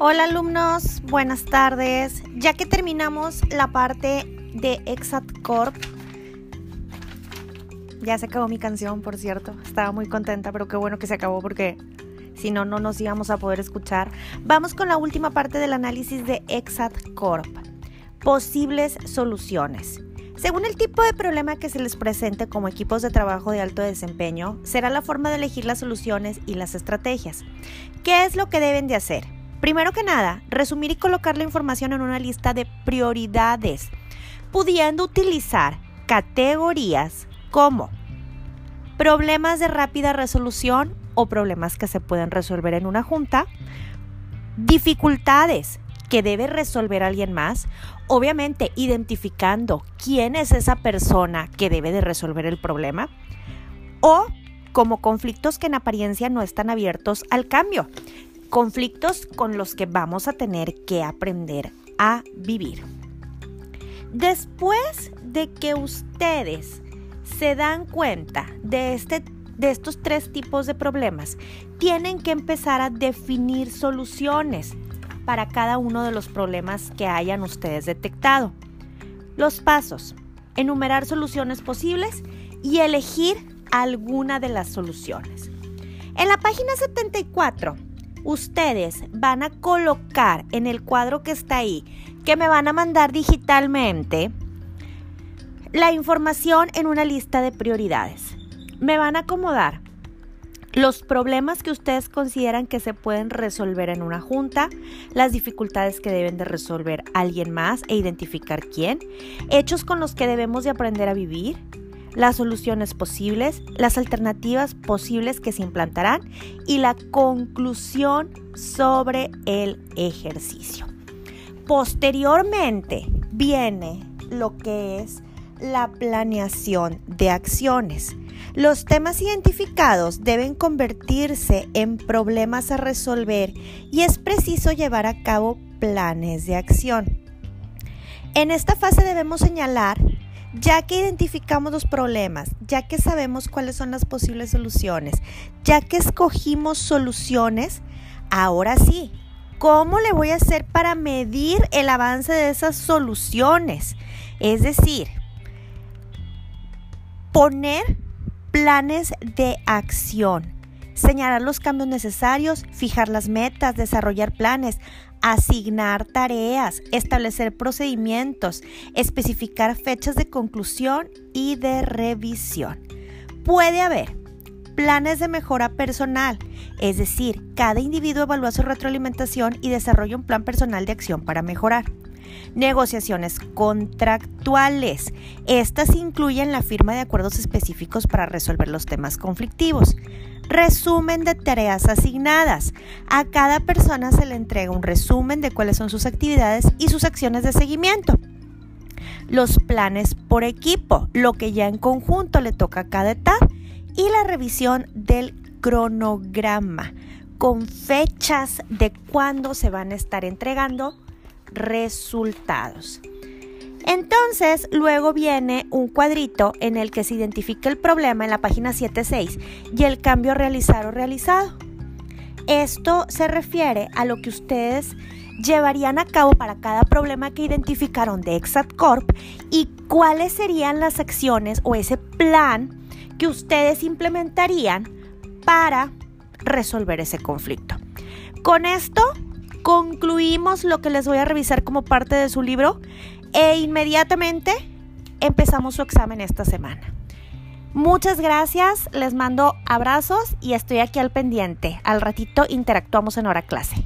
Hola alumnos, buenas tardes. Ya que terminamos la parte de Exat Corp, ya se acabó mi canción, por cierto. Estaba muy contenta, pero qué bueno que se acabó porque si no, no nos íbamos a poder escuchar. Vamos con la última parte del análisis de Exat Corp. Posibles soluciones. Según el tipo de problema que se les presente como equipos de trabajo de alto desempeño, será la forma de elegir las soluciones y las estrategias. ¿Qué es lo que deben de hacer? Primero que nada, resumir y colocar la información en una lista de prioridades, pudiendo utilizar categorías como problemas de rápida resolución o problemas que se pueden resolver en una junta, dificultades que debe resolver alguien más, obviamente identificando quién es esa persona que debe de resolver el problema, o como conflictos que en apariencia no están abiertos al cambio, conflictos con los que vamos a tener que aprender a vivir. Después de que ustedes se dan cuenta de, este, de estos tres tipos de problemas, tienen que empezar a definir soluciones para cada uno de los problemas que hayan ustedes detectado. Los pasos, enumerar soluciones posibles y elegir alguna de las soluciones. En la página 74 ustedes van a colocar en el cuadro que está ahí, que me van a mandar digitalmente, la información en una lista de prioridades. Me van a acomodar los problemas que ustedes consideran que se pueden resolver en una junta, las dificultades que deben de resolver alguien más e identificar quién, hechos con los que debemos de aprender a vivir, las soluciones posibles, las alternativas posibles que se implantarán y la conclusión sobre el ejercicio. Posteriormente viene lo que es la planeación de acciones. Los temas identificados deben convertirse en problemas a resolver y es preciso llevar a cabo planes de acción. En esta fase debemos señalar ya que identificamos los problemas, ya que sabemos cuáles son las posibles soluciones, ya que escogimos soluciones, ahora sí, ¿cómo le voy a hacer para medir el avance de esas soluciones? Es decir, poner planes de acción, señalar los cambios necesarios, fijar las metas, desarrollar planes, asignar tareas, establecer procedimientos, especificar fechas de conclusión y de revisión. Puede haber planes de mejora personal, es decir, cada individuo evalúa su retroalimentación y desarrolla un plan personal de acción para mejorar. Negociaciones contractuales. Estas incluyen la firma de acuerdos específicos para resolver los temas conflictivos. Resumen de tareas asignadas. A cada persona se le entrega un resumen de cuáles son sus actividades y sus acciones de seguimiento. Los planes por equipo, lo que ya en conjunto le toca a cada etapa. Y la revisión del cronograma con fechas de cuándo se van a estar entregando resultados. Entonces, luego viene un cuadrito en el que se identifica el problema en la página 7.6 y el cambio realizar o realizado. Esto se refiere a lo que ustedes llevarían a cabo para cada problema que identificaron de Exat Corp y cuáles serían las acciones o ese plan que ustedes implementarían para resolver ese conflicto. Con esto concluimos lo que les voy a revisar como parte de su libro e inmediatamente empezamos su examen esta semana. Muchas gracias, les mando abrazos y estoy aquí al pendiente. Al ratito interactuamos en hora clase.